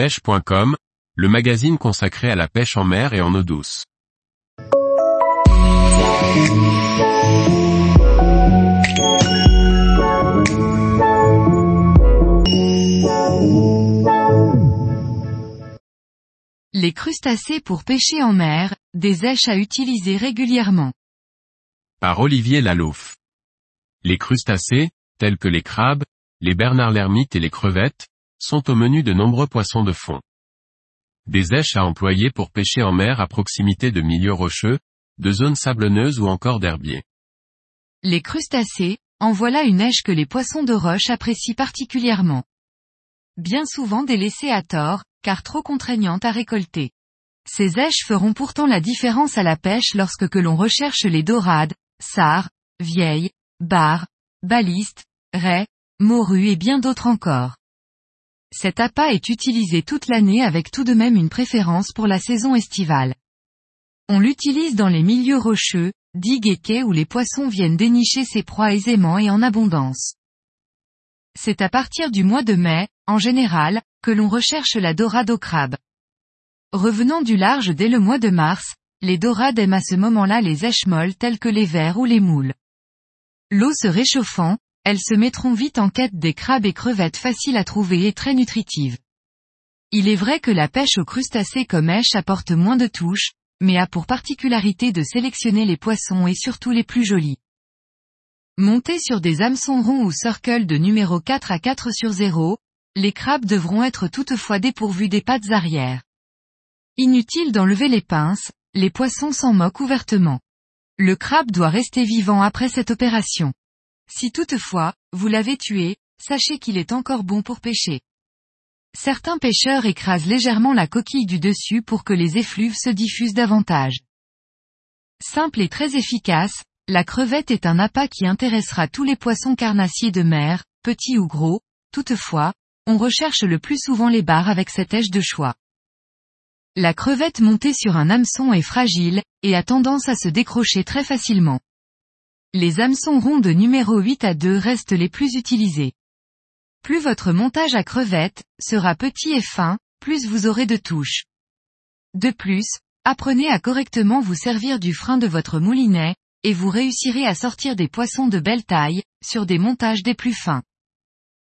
pêche.com, le magazine consacré à la pêche en mer et en eau douce. Les crustacés pour pêcher en mer, des èches à utiliser régulièrement. Par Olivier Lalouf. Les crustacés, tels que les crabes, les bernard l'ermite et les crevettes, sont au menu de nombreux poissons de fond. Des èches à employer pour pêcher en mer à proximité de milieux rocheux, de zones sablonneuses ou encore d'herbiers. Les crustacés, en voilà une èche que les poissons de roche apprécient particulièrement. Bien souvent délaissées à tort, car trop contraignantes à récolter. Ces èches feront pourtant la différence à la pêche lorsque que l'on recherche les dorades, sarres, vieilles, barres, balistes, raies, morues et bien d'autres encore. Cet appât est utilisé toute l'année avec tout de même une préférence pour la saison estivale. On l'utilise dans les milieux rocheux, digues et quais où les poissons viennent dénicher ces proies aisément et en abondance. C'est à partir du mois de mai, en général, que l'on recherche la dorade au crabe. Revenant du large dès le mois de mars, les dorades aiment à ce moment-là les èches molles telles que les vers ou les moules. L'eau se réchauffant, elles se mettront vite en quête des crabes et crevettes faciles à trouver et très nutritives. Il est vrai que la pêche aux crustacés comme èche apporte moins de touches, mais a pour particularité de sélectionner les poissons et surtout les plus jolis. Montés sur des hameçons ronds ou circles de numéro 4 à 4 sur 0, les crabes devront être toutefois dépourvus des pattes arrière. Inutile d'enlever les pinces, les poissons s'en moquent ouvertement. Le crabe doit rester vivant après cette opération. Si toutefois, vous l'avez tué, sachez qu'il est encore bon pour pêcher. Certains pêcheurs écrasent légèrement la coquille du dessus pour que les effluves se diffusent davantage. Simple et très efficace, la crevette est un appât qui intéressera tous les poissons carnassiers de mer, petits ou gros, toutefois, on recherche le plus souvent les barres avec cette èche de choix. La crevette montée sur un hameçon est fragile, et a tendance à se décrocher très facilement. Les hameçons ronds de numéro 8 à 2 restent les plus utilisés. Plus votre montage à crevette, sera petit et fin, plus vous aurez de touches. De plus, apprenez à correctement vous servir du frein de votre moulinet, et vous réussirez à sortir des poissons de belle taille, sur des montages des plus fins.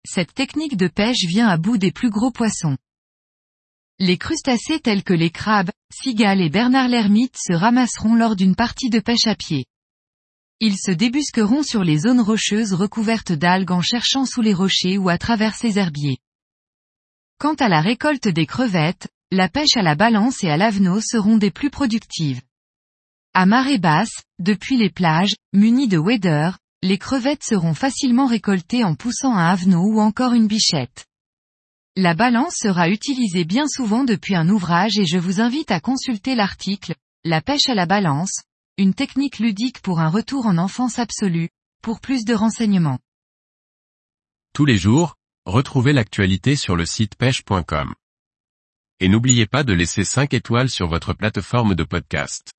Cette technique de pêche vient à bout des plus gros poissons. Les crustacés tels que les crabes, cigales et bernard l'ermite se ramasseront lors d'une partie de pêche à pied. Ils se débusqueront sur les zones rocheuses recouvertes d'algues en cherchant sous les rochers ou à travers ces herbiers. Quant à la récolte des crevettes, la pêche à la balance et à l'avenot seront des plus productives. À marée basse, depuis les plages, munies de waders, les crevettes seront facilement récoltées en poussant un avenot ou encore une bichette. La balance sera utilisée bien souvent depuis un ouvrage et je vous invite à consulter l'article, La pêche à la balance, une technique ludique pour un retour en enfance absolue, pour plus de renseignements. Tous les jours, retrouvez l'actualité sur le site pêche.com. Et n'oubliez pas de laisser 5 étoiles sur votre plateforme de podcast.